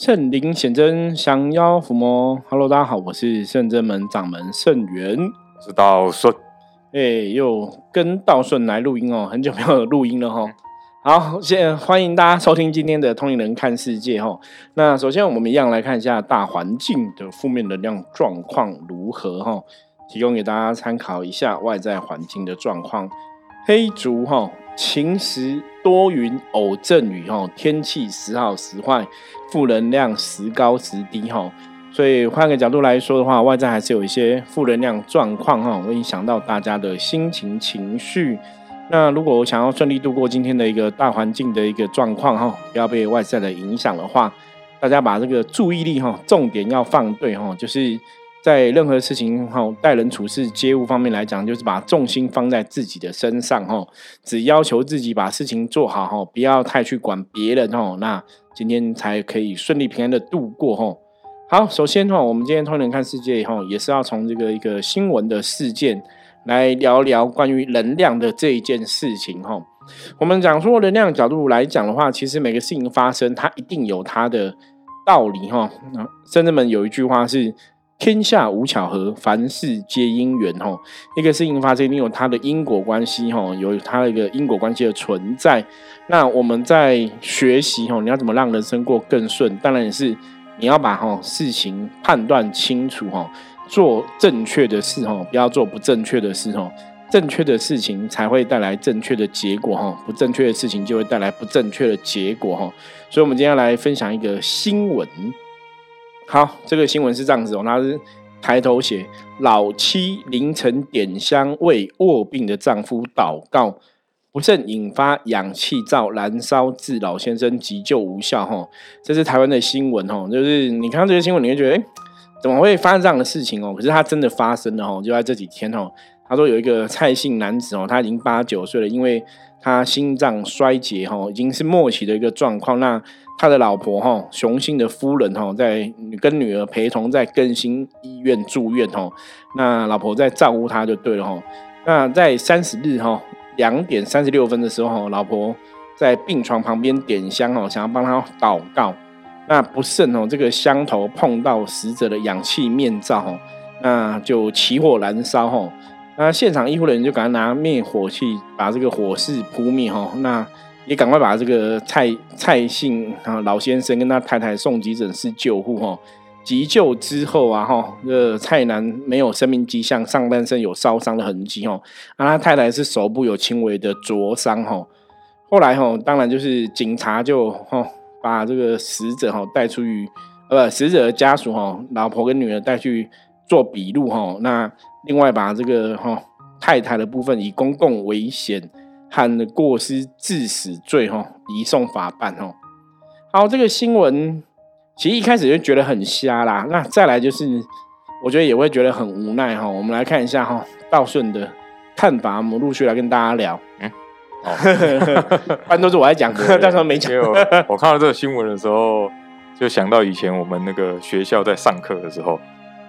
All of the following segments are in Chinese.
圣灵显真，降妖伏魔。Hello，大家好，我是圣真门掌门圣元，我是道顺。哎，又跟道顺来录音哦，很久没有录音了哈。好，现欢迎大家收听今天的《通灵人看世界》哈。那首先我们一样来看一下大环境的负面能量状况如何哈，提供给大家参考一下外在环境的状况。黑竹哈。晴时多云偶阵雨哈，天气时好时坏，负能量时高时低哈。所以换个角度来说的话，外在还是有一些负能量状况哈，会影响到大家的心情情绪。那如果我想要顺利度过今天的一个大环境的一个状况哈，不要被外在的影响的话，大家把这个注意力哈，重点要放对哈，就是。在任何事情哈，待人处事、接物方面来讲，就是把重心放在自己的身上哈，只要求自己把事情做好哈，不要太去管别人哈，那今天才可以顺利平安的度过哈。好，首先哈，我们今天通人看世界以后，也是要从这个一个新闻的事件来聊聊关于能量的这一件事情哈。我们讲说能量角度来讲的话，其实每个事情发生，它一定有它的道理哈。那甚至们有一句话是。天下无巧合，凡事皆因缘。吼，一个事情发生，一定有它的因果关系。吼，有它的一个因果关系的存在。那我们在学习，吼，你要怎么让人生过更顺？当然也是你要把吼事情判断清楚，吼，做正确的事，吼，不要做不正确的事，吼，正确的事情才会带来正确的结果，吼，不正确的事情就会带来不正确的结果，吼。所以，我们今天来分享一个新闻。好，这个新闻是这样子哦，他是抬头写老妻凌晨点香为卧病的丈夫祷告，不慎引发氧气罩燃烧，致老先生急救无效。哈，这是台湾的新闻哦，就是你看到这些新闻，你会觉得，哎，怎么会发生这样的事情哦？可是它真的发生了哦，就在这几天哦。他说有一个蔡姓男子哦，他已经八九岁了，因为他心脏衰竭哈，已经是末期的一个状况。那他的老婆哈，雄性的夫人哈，在跟女儿陪同在更新医院住院哈。那老婆在照顾他就对了哈。那在三十日哈两点三十六分的时候，老婆在病床旁边点香哦，想要帮他祷告。那不慎哦，这个香头碰到死者的氧气面罩，那就起火燃烧哈。那现场医护人员就赶快拿灭火器把这个火势扑灭哈。那也赶快把这个蔡蔡姓啊老先生跟他太太送急诊室救护哈，急救之后啊哈，这蔡男没有生命迹象，上半身有烧伤的痕迹哦，啊他太太是手部有轻微的灼伤哈，后来哈当然就是警察就哈把这个死者哈带出去，呃不死者的家属哈老婆跟女儿带去做笔录哈，那另外把这个哈太太的部分以公共危险。和过失致死罪哈移送法办哦，好，这个新闻其实一开始就觉得很瞎啦。那再来就是，我觉得也会觉得很无奈哈。我们来看一下哈，道顺的看法，我们陆续来跟大家聊。嗯，哦，一般都是我在讲，但是没讲。我看到这个新闻的时候，就想到以前我们那个学校在上课的时候，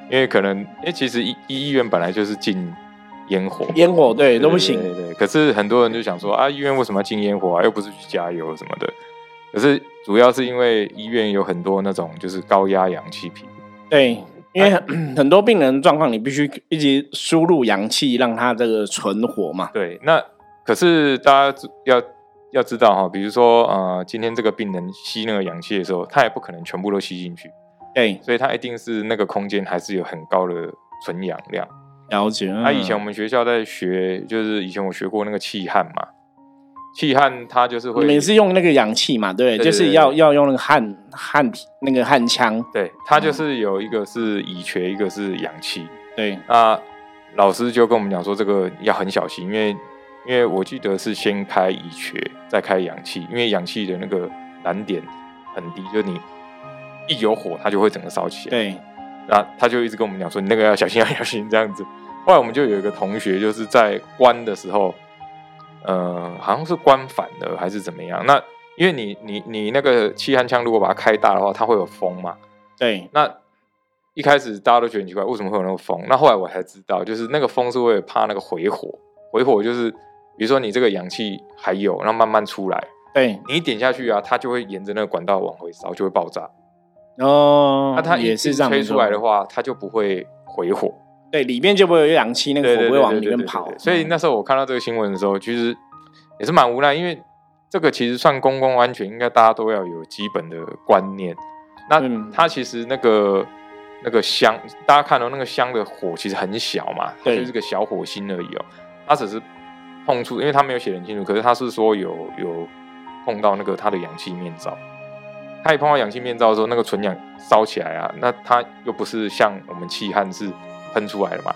因为可能，因为其实医医院本来就是进。烟火，烟火对都不行。对对，可是很多人就想说啊，医院为什么要禁烟火啊？又不是去加油什么的。可是主要是因为医院有很多那种就是高压氧气瓶。对，因为 很多病人状况，你必须一直输入氧气，让他这个存活嘛。对，那可是大家要要知道哈，比如说呃，今天这个病人吸那个氧气的时候，他也不可能全部都吸进去。对，所以他一定是那个空间还是有很高的存氧量。了解。那以前我们学校在学，就是以前我学过那个气焊嘛，气焊它就是会，你们是用那个氧气嘛，对，就是要要用那个焊焊那个焊枪，对，它就是有一个是乙炔，一个是氧气，对。那老师就跟我们讲说，这个要很小心，因为因为我记得是先开乙炔，再开氧气，因为氧气的那个燃点很低，就你一有火，它就会整个烧起来。对。那他就一直跟我们讲说，你那个要小心，要小心这样子。后来我们就有一个同学，就是在关的时候，呃，好像是关反了还是怎么样？那因为你你你那个气焊枪如果把它开大的话，它会有风嘛？对。那一开始大家都觉得很奇怪，为什么会有那个风？那后来我才知道，就是那个风是为了怕那个回火，回火就是比如说你这个氧气还有，然后慢慢出来，对你一点下去啊，它就会沿着那个管道往回烧，就会爆炸。哦，那它也是这样吹出来的话，话，它就不会回火，对，里面就不会有氧气，那个火不会往里面跑。所以那时候我看到这个新闻的时候，其实也是蛮无奈，因为这个其实算公共安全，应该大家都要有基本的观念。那嗯它其实那个那个香，大家看到那个香的火其实很小嘛，就是个小火星而已哦。它只是碰触，因为它没有写很清楚，可是它是说有有碰到那个它的氧气面罩。它一碰到氧气面罩的时候，那个纯氧烧起来啊，那它又不是像我们气焊是喷出来的嘛，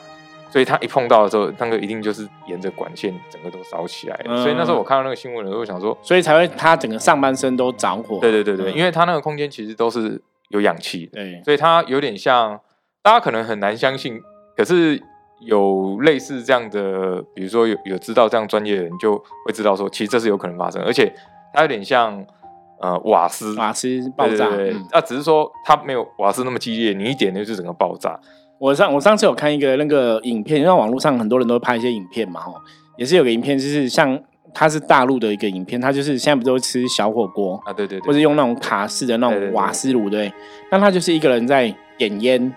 所以它一碰到的时候，那个一定就是沿着管线整个都烧起来。嗯所以那时候我看到那个新闻的时候，我想说，所以才会他整个上半身都着火。对对对对，嗯因为它那个空间其实都是有氧气，对，所以它有点像，大家可能很难相信，可是有类似这样的，比如说有有知道这样专业的人就会知道说，其实这是有可能发生，而且它有点像呃瓦斯瓦斯爆炸。那、只是说它没有瓦斯那么激烈，你一点就是整个爆炸。我上我上次有看一个那个影片，因为网络上很多人都会拍一些影片嘛，吼，也是有个影片，就是像它是大陆的一个影片，它就是现在不都吃小火锅，啊，对对对，或者用那种卡式的那种瓦斯炉，对，那他就是一个人在点烟，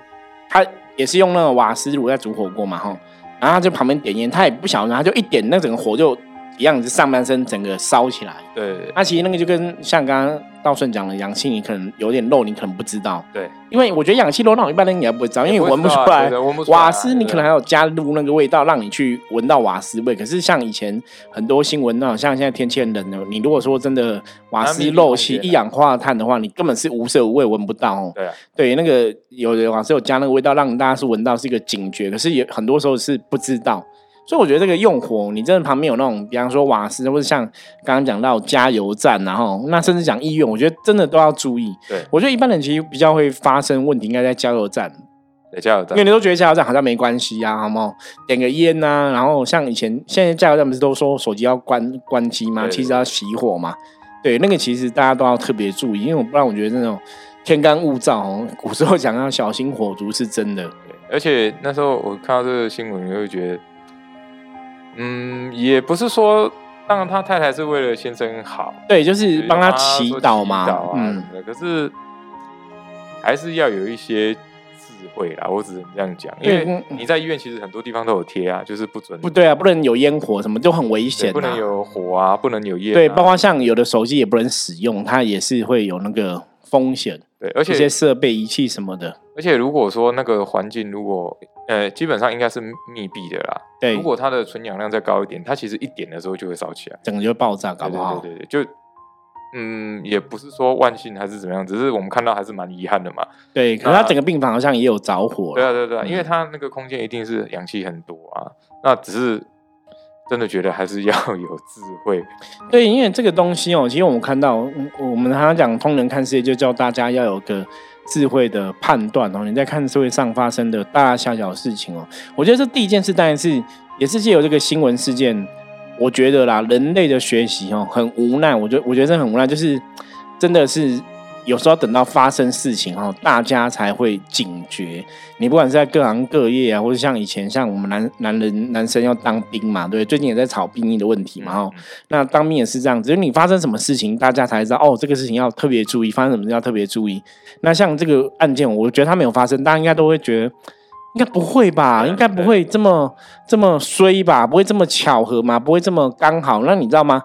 他也是用那个瓦斯炉在煮火锅嘛，吼，然后他就旁边点烟，他也不晓得，他就一点，那整个火就一样是上半身整个烧起来。对对那其实那个就跟像刚刚道顺讲的，氧气你可能有点漏，你可能不知道，对，因为我觉得氧气漏那种一般人你也不会知道，因为你闻不出来瓦斯你可能还有加入那个味道，让你去闻到瓦斯味。可是像以前很多新闻那种，像现在天气很冷的，你如果说真的瓦斯漏气、一氧化碳的话，你根本是无色无味，闻不到哦。对啊，对，那个有的瓦斯有加那个味道，让大家是闻到是一个警觉，可是也很多时候是不知道。所以我觉得这个用火，你真的旁边有那种，比方说瓦斯，或者像刚刚讲到加油站，然后那甚至讲医院，我觉得真的都要注意。对我觉得一般人其实比较会发生问题，应该在加油站，对加油站因为，你都觉得加油站好像没关系啊，好不好？点个烟呐、然后像以前现在加油站不是都说手机要关关机吗？其实要熄火嘛。对，那个其实大家都要特别注意，因为我不然我觉得那种天干物燥哦，古时候讲要小心火烛是真的。对，而且那时候我看到这个新闻，你会觉得，嗯，也不是说，当然他太太是为了先生好，对，就是帮他他祈祷嘛。祈祷啊什嗯么，的，可是还是要有一些智慧啦，我只能这样讲，因为你在医院其实很多地方都有贴啊，就是不准不对啊，不能有烟火什么，就很危险、啊。不能有火啊，不能有烟、啊，对，包括像有的手机也不能使用，它也是会有那个风险，对，而一些且设备仪器什么的。而且如果说那个环境如果呃基本上应该是密闭的啦，对如，果它的存氧量再高一点，它其实一点的时候就会烧起来，整个就会爆炸，搞不好。对对对，就嗯也不是说万幸还是怎么样，只是我们看到还是蛮遗憾的嘛。对，可能它整个病房好像也有着火。对啊对啊对因为它那个空间一定是氧气很多啊，那只是真的觉得还是要有智慧。对，因为这个东西哦，其实我们看到，我们常常讲通人看世界，就叫大家要有个智慧的判断哦。你在看社会上发生的大大小小的事情哦，我觉得这第一件事当然是也是借由这个新闻事件，我觉得啦，人类的学习哦很无奈，我觉得我觉得这很无奈，就是真的是。有时候等到发生事情哦，大家才会警觉。你不管是在各行各业啊，或者像以前像我们男男人男生要当兵嘛，对，最近也在吵兵役的问题嘛，哦，嗯那当兵也是这样，只是你发生什么事情，大家才知道哦，这个事情要特别注意，发生什么事要特别注意。那像这个案件，我觉得它没有发生，大家应该都会觉得，应该不会吧？应该不会这么这么衰吧？不会这么巧合吗？不会这么刚好？那你知道吗？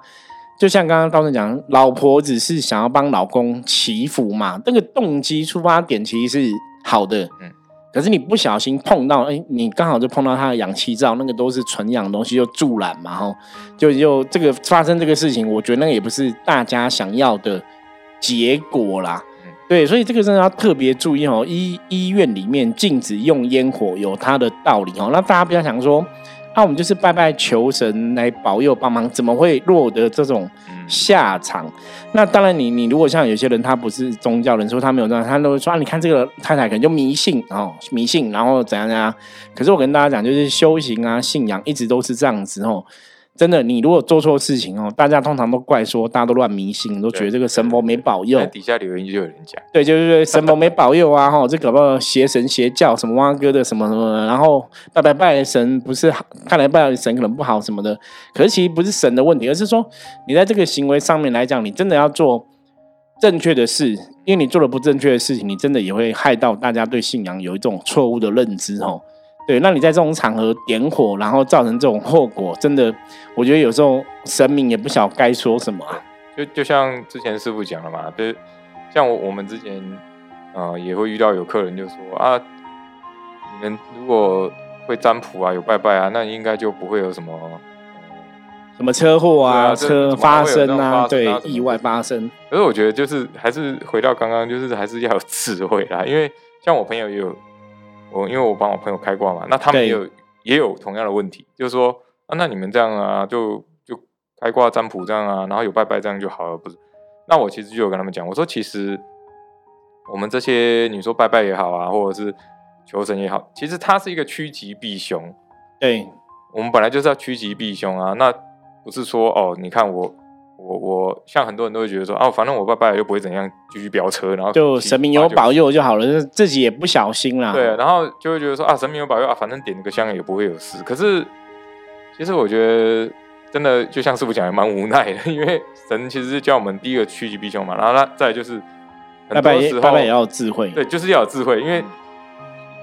就像刚刚道生讲，老婆只是想要帮老公祈福嘛，这个动机出发点其实是好的，嗯可是你不小心碰到，哎、你刚好就碰到他的氧气罩，那个都是纯氧的东西，就助燃嘛，吼，就就这个发生这个事情，我觉得那个也不是大家想要的结果啦。嗯对，所以这个真的要特别注意哦。医医院里面禁止用烟火有它的道理哦。那大家不要想说，啊，我们就是拜拜求神来保佑帮忙，怎么会落得这种嗯下场？那当然你，你如果像有些人他不是宗教人，说他没有这样，他都会说啊，你看这个太太可能就迷信哦，迷信，然后怎样怎样。可是我跟大家讲，就是修行啊，信仰一直都是这样子哦。真的，你如果做错事情哦，大家通常都怪说大家都乱迷信，都觉得这个神佛没保佑在。底下留言就有人讲，对，就是对神佛没保佑啊，哈，这搞不好邪神邪教什么蛙哥的什么什么的，然后拜拜拜神不是好，看来拜神可能不好什么的，可是其实不是神的问题，而是说你在这个行为上面来讲，你真的要做正确的事，因为你做了不正确的事情，你真的也会害到大家对信仰有一种错误的认知哦。对，那你在这种场合点火，然后造成这种后果，真的，我觉得有时候神明也不晓该说什么。就就像之前师傅讲了嘛，就是像我我们之前呃也会遇到有客人就说啊，你们如果会占卜啊，有拜拜啊，那应该就不会有什么什么车祸啊、车发生啊，对，意外发生。可是我觉得就是还是回到刚刚，就是还是要有智慧啦，因为像我朋友也有我，因为我帮我朋友开挂嘛，那他们也有也有同样的问题，就是说啊，那你们这样啊，就就。开挂占卜这样啊，然后有拜拜这样就好了，不是？那我其实就有跟他们讲，我说其实我们这些你说拜拜也好啊，或者是求神也好，其实它是一个趋吉避凶。对，我们本来就是要趋吉避凶啊。那不是说哦，你看我我我，像很多人都会觉得说，哦，反正我拜拜又不会怎样，继续飙车，然后就神明有保佑就好了，自己也不小心啦。对，然后就会觉得说啊，神明有保佑啊，反正点个香也不会有事。可是其实我觉得。真的就像师傅讲，也蛮无奈的，因为神其实是教我们第一个趋吉避凶嘛，然后那再就是很多时候拜拜也要有智慧，对，就是要有智慧。因为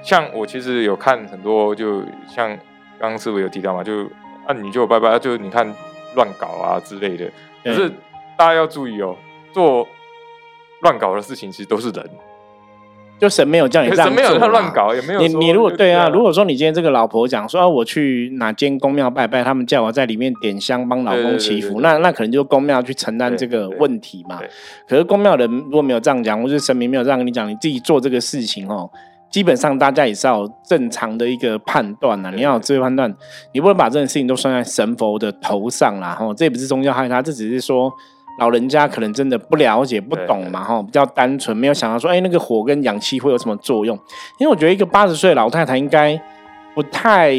像我其实有看很多，就像刚刚师傅有提到嘛，就啊你就拜拜，就你看乱搞啊之类的。可是大家要注意哦，做乱搞的事情其实都是人。就神没有叫你这样做，没有他乱搞，也没有你你如果对啊，如果说你今天这个老婆讲说我去哪间公庙拜拜，他们叫我在里面点香帮老公祈福，那那可能就公庙去承担这个问题嘛。可是公庙人如果没有这样讲，或是神明没有这样跟你讲，你自己做这个事情哦，基本上大家也是要正常的一个判断呐，你要有智慧判断，你不能把这件事情都算在神佛的头上啦。哈，这也不是宗教害他，这只是说。老人家可能真的不了解、不懂嘛，哈，比较单纯，没有想到说，哎，那个火跟氧气会有什么作用？因为我觉得一个八十岁的老太太应该不太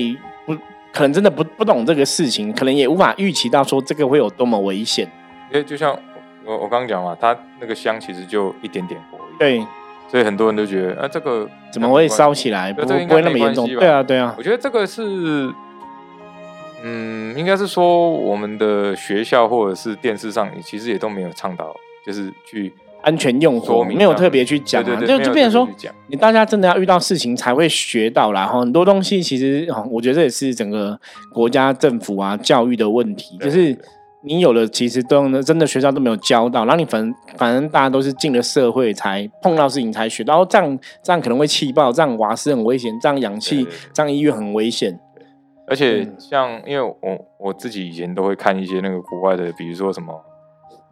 不可能真的不不懂这个事情，可能也无法预期到说这个会有多么危险。因为就像我我刚刚讲嘛，它那个香其实就一点点火，对，所以很多人都觉得，啊，这个怎么会烧起来？不不会那么严重？对啊，对啊，我觉得这个是。嗯，应该是说我们的学校或者是电视上，其实也都没有倡导，就是去安全用火，没有特别去讲，就就变成说，你大家真的要遇到事情才会学到啦。哈，很多东西其实，我觉得这也是整个国家政府啊教育的问题，就是你有的，其实都真的学校都没有教到，然后你反反正大家都是进了社会才碰到事情才学到，这样这样可能会气爆，这样瓦斯很危险，这样氧气，这样医院很危险。而且像，因为我我自己以前都会看一些那个国外的，比如说什么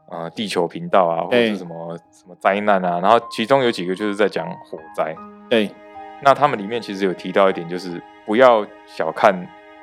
呃地球频道啊，或者是什么什么灾难啊，然后其中有几个就是在讲火灾。对，那他们里面其实有提到一点，就是不要小看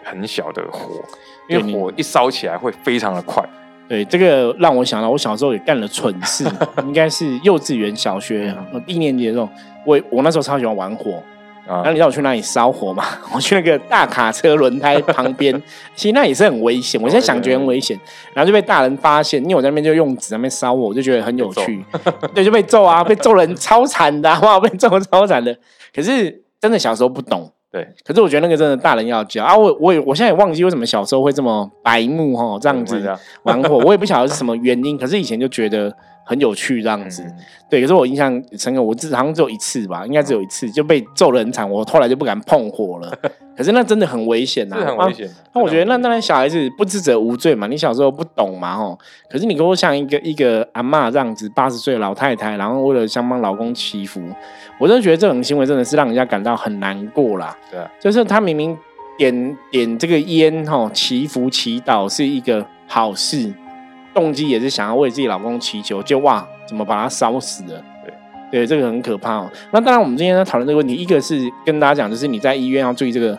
很小的火，因为火一烧起来会非常的快。对，这个让我想到我小时候也干了蠢事，应该是幼稚园、小学一年级的时候，我我那时候超喜欢玩火。然后你知道我去哪里烧火吗？我去那个大卡车轮胎旁边，其实那也是很危险。我现在想觉得很危险，然后就被大人发现，因为我在那边就用纸那边烧火，我就觉得很有趣。对，就被揍啊，被揍人超惨的，哇，被揍超惨的。可是真的小时候不懂，对。可是我觉得那个真的大人要教啊。我我也我现在也忘记为什么小时候会这么白目哈，这样子玩火，我也不晓得是什么原因。可是以前就觉得。很有趣这样子，对。可是我印象深刻，我至好像只有一次吧，应该只有一次就被揍的很惨，我后来就不敢碰火了。可是那真的很危险呐，很危险。那我觉得那那小孩子不知者无罪嘛，你小时候不懂嘛哦。可是你给我像一个一个阿妈这样子，八十岁的老太太，然后为了想帮老公祈福，我真的觉得这种行为真的是让人家感到很难过啦。对，就是他明明点点这个烟吼，祈福祈祷是一个好事。动机也是想要为自己老公祈求，就哇，怎么把他烧死了？对，对，这个很可怕哦。那当然，我们今天在讨论这个问题，一个是跟大家讲，就是你在医院要注意这个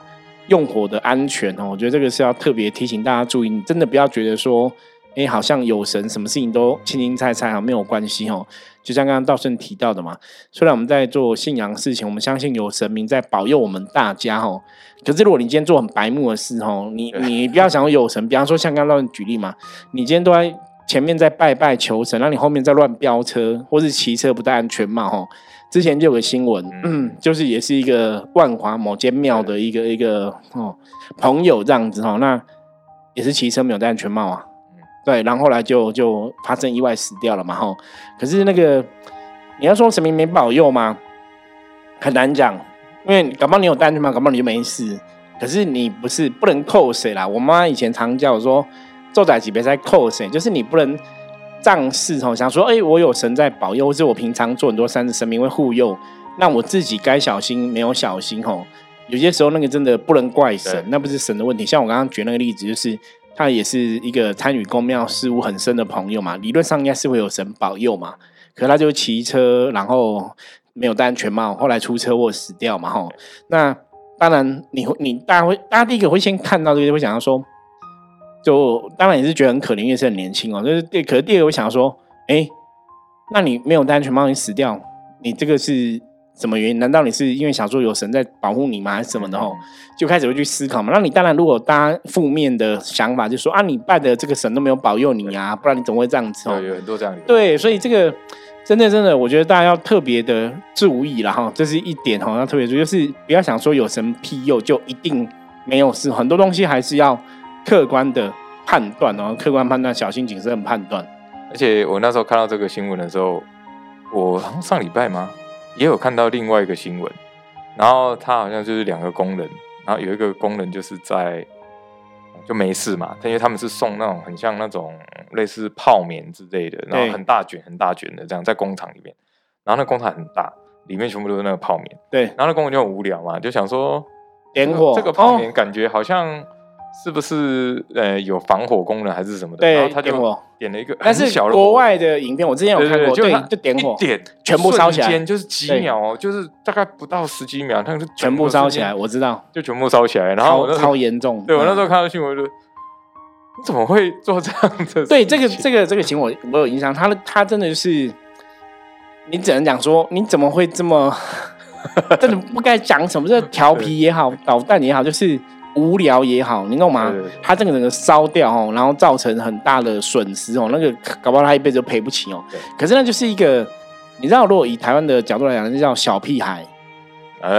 用火的安全哦。我觉得这个是要特别提醒大家注意，你真的不要觉得说，哎，好像有神，什么事情都轻轻菜菜啊，没有关系哦。就像刚刚道顺提到的嘛，虽然我们在做信仰事情，我们相信有神明在保佑我们大家哦。可是如果你今天做很白目的事哦，你你不要想有神，比方说像刚刚道顺举例嘛，你今天都在。前面在拜拜求神，那你后面在乱飙车，或是骑车不戴安全帽，哈。之前就有个新闻，嗯，就是也是一个万华某间庙的一个一个哦朋友这样子哈，那也是骑车没有戴安全帽啊，对，然后后来就就发生意外死掉了嘛，哈。可是那个你要说神明没保佑吗？很难讲，因为感冒你有戴安全帽，感冒你就没事。可是你不是不能扣谁啦。我妈以前常叫我说，做仔级别在扣谁，就是你不能仗势吼，想说哎，我有神在保佑，或者我平常做很多善事，神明会护佑，那我自己该小心没有小心吼。有些时候那个真的不能怪神，那不是神的问题。像我刚刚举那个例子，就是他也是一个参与公庙事务很深的朋友嘛，理论上应该是会有神保佑嘛。可他就骑车，然后没有戴安全帽，后来出车祸死掉嘛。吼，那当然你会，你大家会，大家第一个会先看到这个，会想到说，就当然也是觉得很可怜，因为是很年轻哦。就是第，可是第二个我想说，哎，那你没有戴安全帽，你死掉，你这个是。什么原因？难道你是因为想说有神在保护你吗？还是什么的？哦，就开始会去思考嘛。那你当然，如果大家负面的想法，就说啊，你拜的这个神都没有保佑你啊，不然你怎么会这样子？哦，有很多这样。对，所以这个真的真的，我觉得大家要特别的注意了哈。这是一点哈，要特别注意，就是不要想说有神庇佑就一定没有事。很多东西还是要客观的判断哦，客观判断，小心谨慎判断。而且我那时候看到这个新闻的时候，我好像上礼拜吗？也有看到另外一个新闻，然后他好像就是两个工人，然后有一个工人就是在就没事嘛，因为他们是送那种很像那种类似泡棉之类的，然后很大卷很大卷的这样在工厂里面，然后那工厂很大，里面全部都是那个泡棉，对，然后那工人就很无聊嘛，就想说点火这个泡棉感觉好像。是不是呃有防火功能还是什么的？对，然后他就点了一个，但是国外的影片我之前有看过，对，就点火，点全部烧起来，就是几秒哦，就是大概不到十几秒，它就全部烧起来。我知道，就全部烧起来，然后超严重。对我那时候看到新闻就，你怎么会做这样的？对，这个这个这个情我我有印象，他他真的是，你只能讲说，你怎么会这么，真的不该讲什么，这调皮也好，捣蛋也好，就是。无聊也好，你懂吗？他这个整个烧掉哦，然后造成很大的损失哦，那个搞不好他一辈子都赔不起哦。可是那就是一个，你知道，如果以台湾的角度来讲，就叫小屁孩，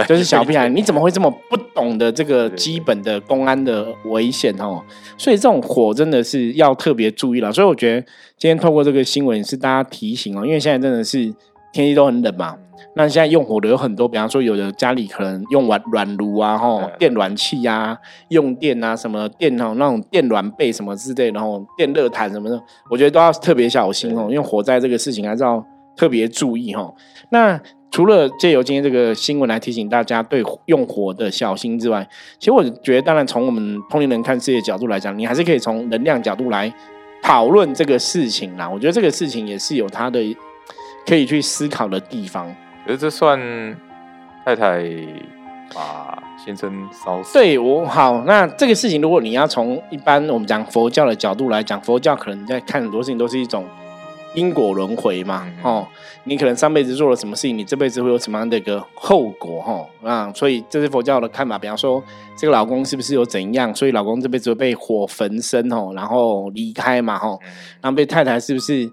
就是小屁孩。你怎么会这么不懂得这个基本的公安的危险哦？所以这种火真的是要特别注意了。所以我觉得今天透过这个新闻是大家提醒哦，因为现在真的是天气都很冷嘛。那现在用火的有很多，比方说有的家里可能用软软炉啊，吼电暖气啊，用电啊，什么电哦那种电暖被什么之类，然后电热毯什么的，我觉得都要特别小心哦，因为火灾这个事情还是要特别注意哈。那除了借由今天这个新闻来提醒大家对用火的小心之外，其实我觉得，当然从我们通灵人看世界角度来讲，你还是可以从能量角度来讨论这个事情啦。我觉得这个事情也是有它的可以去思考的地方。觉得这算太太把先生烧死？对我好，那这个事情，如果你要从一般我们讲佛教的角度来讲，佛教可能在看很多事情都是一种因果轮回嘛，哦，你可能上辈子做了什么事情，你这辈子会有什么样的一个后果，哈啊，所以这是佛教的看法。比方说，这个老公是不是有怎样，所以老公这辈子会被火焚身，哦，然后离开嘛，哈，然后被太太是不是？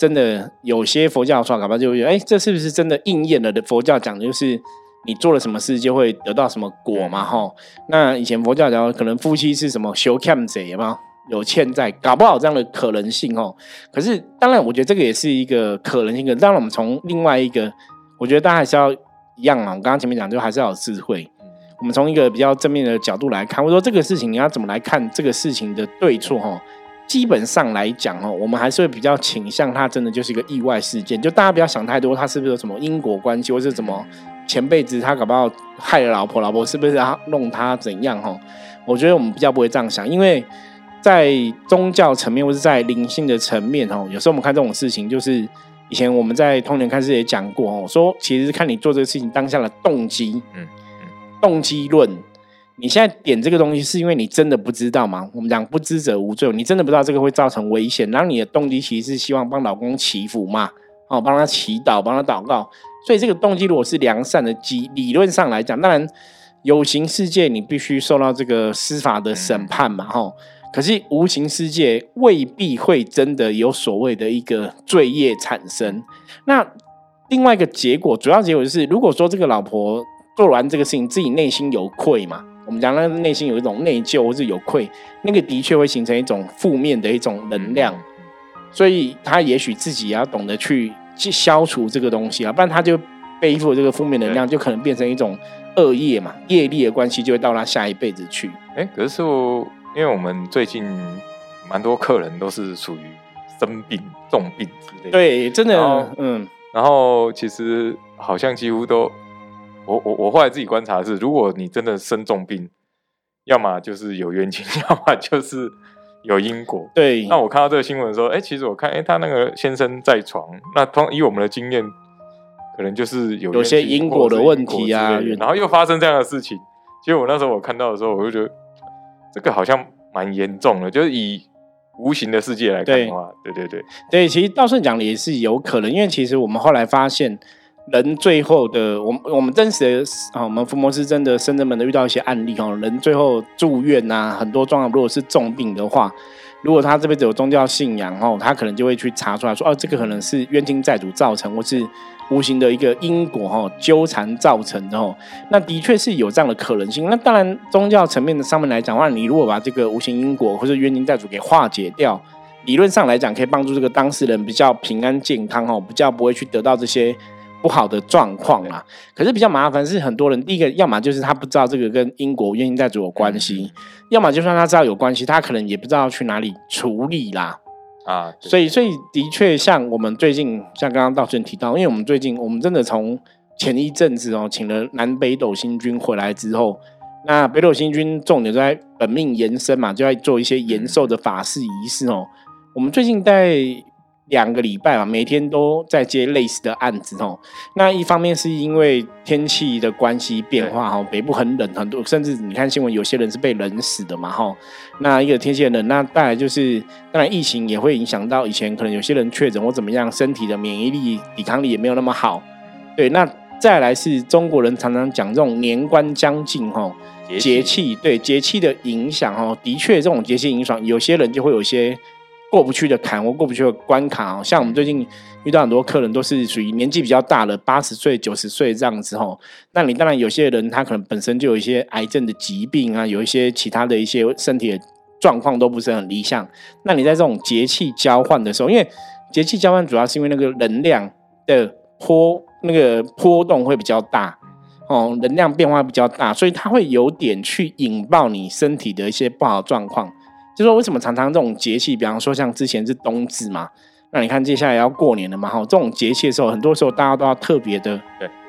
真的有些佛教说，搞不好就会哎，这是不是真的应验了的？佛教讲的就是你做了什么事就会得到什么果嘛，哈。那以前佛教讲可能夫妻是什么修欠债吗？有欠债，搞不好这样的可能性哦。可是当然，我觉得这个也是一个可能性。可当然，我们从另外一个，我觉得大家还是要一样啊。我刚刚前面讲，就还是要有智慧。我们从一个比较正面的角度来看，或者说这个事情你要怎么来看这个事情的对错，哈。基本上来讲哦，我们还是会比较倾向它真的就是一个意外事件。就大家不要想太多，它是不是有什么因果关系，或是怎么前辈子他搞不好害了老婆，老婆是不是他弄他怎样？哈，我觉得我们比较不会这样想，因为在宗教层面或是在灵性的层面哦，有时候我们看这种事情，就是以前我们在通年开始也讲过哦，说其实是看你做这个事情当下的动机，嗯嗯，动机论。你现在点这个东西，是因为你真的不知道吗？我们讲不知者无罪，你真的不知道这个会造成危险，然后你的动机其实是希望帮老公祈福嘛，哦，帮他祈祷，帮他祷告。所以这个动机如果是良善的基，理论上来讲，当然有形世界你必须受到这个司法的审判嘛，哈。可是无形世界未必会真的有所谓的一个罪业产生。那另外一个结果，主要结果就是，如果说这个老婆做完这个事情，自己内心有愧嘛。我们讲，那内心有一种内疚或是有愧，那个的确会形成一种负面的一种能量，所以他也许自己也要懂得去去消除这个东西啊，不然他就背负这个负面能量，就可能变成一种恶业嘛，业力的关系就会到他下一辈子去。哎，可是我，因为我们最近蛮多客人都是属于生病、重病之类，对，真的，嗯，然后其实好像几乎都，我我我后来自己观察是，如果你真的生重病，要么就是有冤情，要么就是有因果。对，那我看到这个新闻的时候，哎，其实我看，哎，他那个先生在床，那通以我们的经验，可能就是有有些因果的问题啊，然后又发生这样的事情。其实我那时候我看到的时候，我就觉得这个好像蛮严重的，就是以无形的世界来看的话，对对对对，其实道顺讲的也是有可能，因为其实我们后来发现，人最后的，我们我们真实的啊，我们福摩斯真的深圳门的遇到一些案例哦，人最后住院呐，很多状况，如果是重病的话，如果他这辈子有宗教信仰哦，他可能就会去查出来说，哦，这个可能是冤亲债主造成，或是。无形的一个因果哦纠缠造成的哦，那的确是有这样的可能性。那当然，宗教层面的上面来讲的话，你如果把这个无形因果或者冤亲债主给化解掉，理论上来讲可以帮助这个当事人比较平安健康哦，比较不会去得到这些不好的状况啦。可是比较麻烦是很多人，第一个要么就是他不知道这个跟英国冤亲债主有关系，要么就算他知道有关系，他可能也不知道去哪里处理啦。啊，所以，所以的确，像我们最近，像刚刚道顺提到，因为我们最近，我们真的从前一阵子哦，请了南北斗星君回来之后，那北斗星君重点在本命延伸嘛，就在做一些延寿的法事仪式哦。我们最近在。两个礼拜嘛，每天都在接类似的案子哦。那一方面是因为天气的关系变化哈，北部很冷，很多甚至你看新闻，有些人是被冷死的嘛哈。那一个天气冷，那带来就是当然疫情也会影响到以前可能有些人确诊或怎么样，身体的免疫力、抵抗力也没有那么好。对，那再来是中国人常常讲这种年关将近哈，节气对节气的影响哈，的确这种节气影响，有些人就会有些。过不去的坎或过不去的关卡哦，像我们最近遇到很多客人都是属于年纪比较大的，八十岁、九十岁这样子哦。那你当然有些人他可能本身就有一些癌症的疾病啊，有一些其他的一些身体的状况都不是很理想。那你在这种节气交换的时候，因为节气交换主要是因为那个能量的波那个波动会比较大哦，能量变化比较大，所以它会有点去引爆你身体的一些不好状况。就说为什么常常这种节气，比方说像之前是冬至嘛，那你看接下来要过年了嘛，哈，这种节气的时候，很多时候大家都要特别的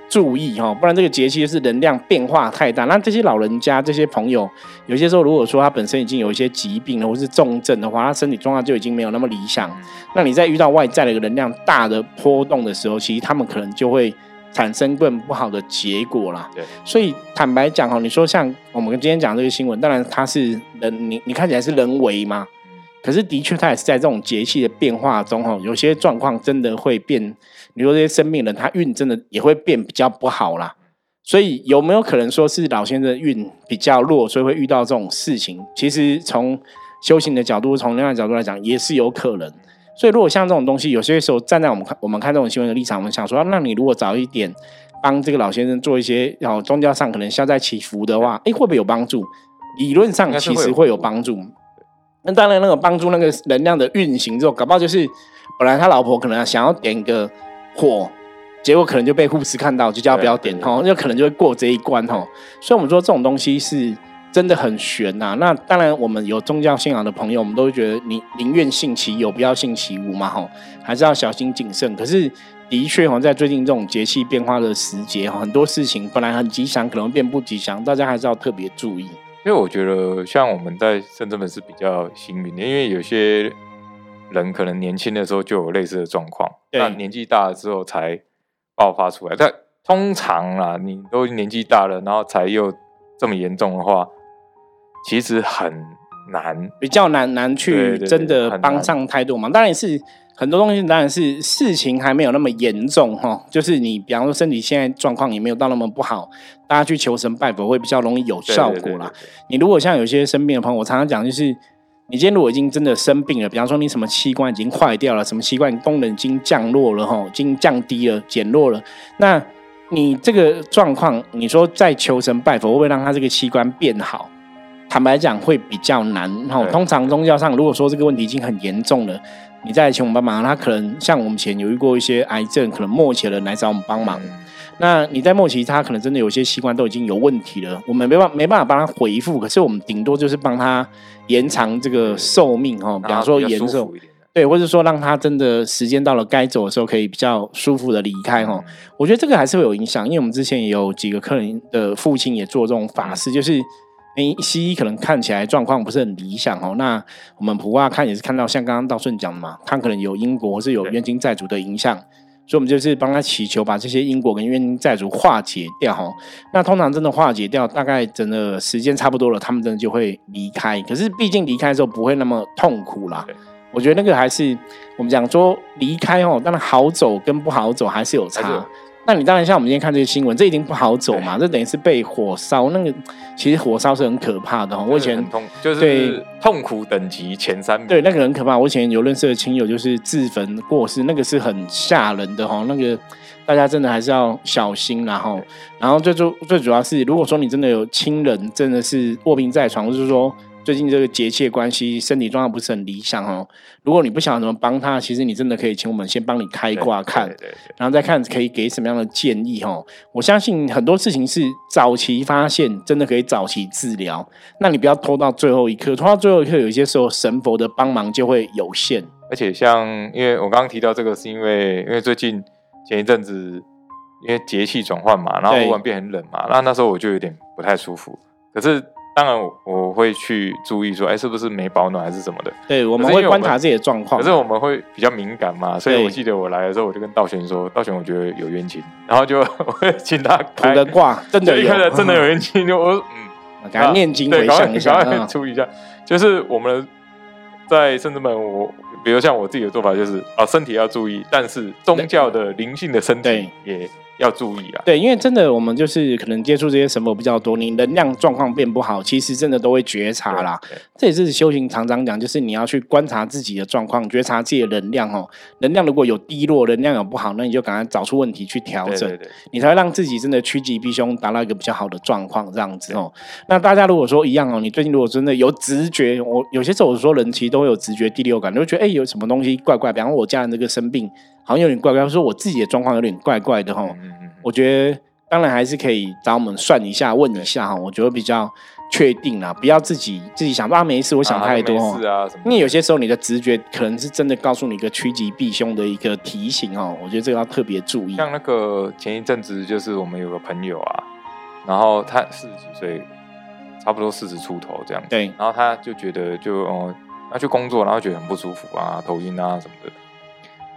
注意哈，不然这个节气就是能量变化太大。那这些老人家、这些朋友，有些时候如果说他本身已经有一些疾病了，或是重症的话，他身体状况就已经没有那么理想。那你在遇到外在的一个能量大的波动的时候，其实他们可能就会。产生更不好的结果啦。对，所以坦白讲哈，你说像我们今天讲这个新闻，当然它是人，你你看起来是人为嘛，可是的确它也是在这种节气的变化中哦，有些状况真的会变。你说这些生命人，他运真的也会变比较不好啦。所以有没有可能说是老先生运比较弱，所以会遇到这种事情？其实从修行的角度，从另外角度来讲，也是有可能。所以，如果像这种东西，有些时候站在我们看我们看这种新闻的立场，我们想说，那你如果早一点帮这个老先生做一些，然后宗教上可能消灾祈福的话，哎，会不会有帮助？理论上其实会有帮助。那当然，那个帮助那个能量的运行之后，搞不好就是本来他老婆可能想要点个火，结果可能就被护士看到，就叫不要点哦，那可能就会过这一关哦。所以，我们说这种东西是。真的很悬呐！那当然，我们有宗教信仰的朋友，我们都会觉得你宁愿信其有，不要信其无嘛，吼，还是要小心谨慎。可是，的确，哈，在最近这种节气变化的时节，很多事情本来很吉祥，可能变不吉祥，大家还是要特别注意。因为我觉得，像我们在深圳门是比较幸运的，因为有些人可能年轻的时候就有类似的状况，那年纪大了之后才爆发出来。但通常啊，你都年纪大了，然后才又这么严重的话。其实很难，比较难难去真的帮上太多忙。当然是很多东西，当然是事情还没有那么严重哈。就是你，比方说身体现在状况也没有到那么不好，大家去求神拜佛会比较容易有效果啦。你如果像有些生病的朋友，我常常讲，就是你今天如果已经真的生病了，比方说你什么器官已经坏掉了，什么器官功能已经降落了哈，已经降低了、减弱了，那你这个状况，你说再求神拜佛，会不会让他这个器官变好？坦白讲会比较难，然后通常宗教上如果说这个问题已经很严重了，你再来请我们帮忙。他可能像我们前有遇过一些癌症，可能末期的人来找我们帮忙。那你在末期，他可能真的有些器官都已经有问题了，我们没办法没办法帮他回复，可是我们顶多就是帮他延长这个寿命哈，比方说延寿，对，或者说让他真的时间到了该走的时候，可以比较舒服的离开哈。我觉得这个还是会有影响，因为我们之前也有几个客人的父亲也做这种法事，就是诶西医可能看起来状况不是很理想哦，那我们普卦看也是看到像刚刚道顺讲的嘛，他可能有因果或是有冤亲债主的影响。所以，我们就是帮他祈求，把这些因果跟冤亲债主化解掉哈。那通常真的化解掉，大概真的时间差不多了，他们真的就会离开。可是，毕竟离开的时候不会那么痛苦啦。我觉得那个还是我们讲说离开哦，当然好走跟不好走还是有差。那你当然像我们今天看这些新闻，这已经不好走嘛，这等于是被火烧。那个其实火烧是很可怕的哈。我以前痛就是痛苦等级前三名。对，那个很可怕。我以前有认识的亲友就是自焚过世，那个是很吓人的哈。那个大家真的还是要小心然后，然后最主最主要是，如果说你真的有亲人真的是卧病在床，就是说。最近这个节气关系，身体状况不是很理想哦。如果你不想怎么帮他，其实你真的可以请我们先帮你开挂看，然后再看可以给什么样的建议哈。我相信很多事情是早期发现，真的可以早期治疗。那你不要拖到最后一刻，拖到最后一刻，有一些时候神佛的帮忙就会有限。而且像，因为我刚刚提到这个，是因为因为最近前一阵子因为节气转换嘛，然后忽然变很冷嘛，那那时候我就有点不太舒服，可是。当然，我会去注意说，哎，是不是没保暖还是什么的？对，我们会观察自己的状况。可是我们会比较敏感嘛，所以我记得我来的时候，我就跟道玄说：“道玄，我觉得有冤情。”然后就 请他卜个卦，真的有，真的有冤情。就 我嗯，给他念经回向一下，注意一下。就是我们在甚至们，我比如像我自己的做法，就是啊，身体要注意，但是宗教的灵性的身体也。要注意啊！对，因为真的我们就是可能接触这些神佛比较多，你能量状况变不好，其实真的都会觉察啦。这也是修行常常讲，就是你要去观察自己的状况，觉察自己的能量哦。能量如果有低落，能量有不好，那你就赶快找出问题去调整，你才会让自己真的趋吉避凶，达到一个比较好的状况这样子哦。那大家如果说一样哦，你最近如果真的有直觉，我有些时候我说人其实都会有直觉第六感，就会觉得哎有什么东西怪怪，比方说我家人这个生病。好像有点怪怪，说我自己的状况有点怪怪的哈。我觉得当然还是可以找我们算一下、问一下哈。我觉得比较确定啦，不要自己自己想啊没事，我想太多哈。啊，因为有些时候你的直觉可能是真的告诉你一个趋吉避凶的一个提醒哦。我觉得这个要特别注意。像那个前一阵子，就是我们有个朋友啊，然后他四十几岁，差不多四十出头这样子。对。然后他就觉得就哦，他去工作，然后觉得很不舒服啊，头晕啊什么的。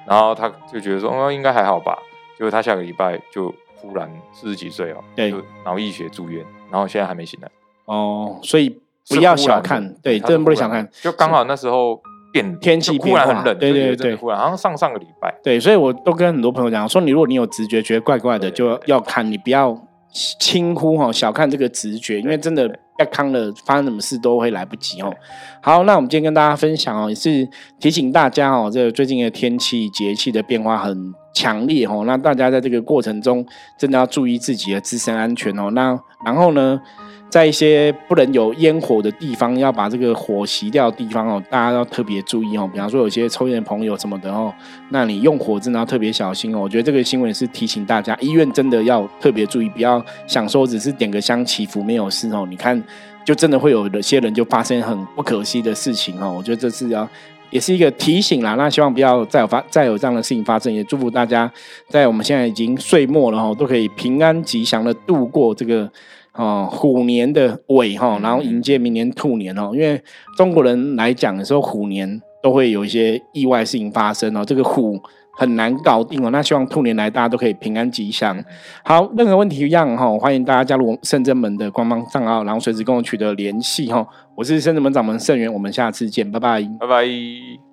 然后他就觉得说，哦，应该还好吧。结果他下个礼拜就忽然四十几岁哦，就脑溢血住院，然后现在还没醒来。哦，所以不要小看，对，真的不能小看。就刚好那时候变天气忽然很冷，对对对，忽然好像上上个礼拜。对，所以我都跟很多朋友讲说，你如果你有直觉觉得怪怪的，就要看，你不要轻忽哈，小看这个直觉，因为真的。要康了，发生什么事都会来不及哦。好，那我们今天跟大家分享哦，也是提醒大家哦，这个最近的天气节气的变化很强烈哦，那大家在这个过程中真的要注意自己的自身安全哦。那然后呢？在一些不能有烟火的地方，要把这个火熄掉的地方哦，大家要特别注意哦。比方说，有些抽烟的朋友什么的哦，那你用火真的要特别小心哦。我觉得这个新闻是提醒大家，医院真的要特别注意，不要想说只是点个香祈福没有事哦。你看，就真的会有些人就发生很不可惜的事情哦。我觉得这是要也是一个提醒啦。那希望不要再有发再有这样的事情发生，也祝福大家在我们现在已经岁末了哈，都可以平安吉祥的度过这个。哦，虎年的尾哈，然后迎接明年兔年哦。因为中国人来讲的时候，虎年都会有一些意外事情发生哦。这个虎很难搞定哦。那希望兔年来大家都可以平安吉祥。好，任何问题一样哈，欢迎大家加入圣真门的官方账号，然后随时跟我取得联系哈。我是圣真门掌门盛元，我们下次见，拜拜，拜拜。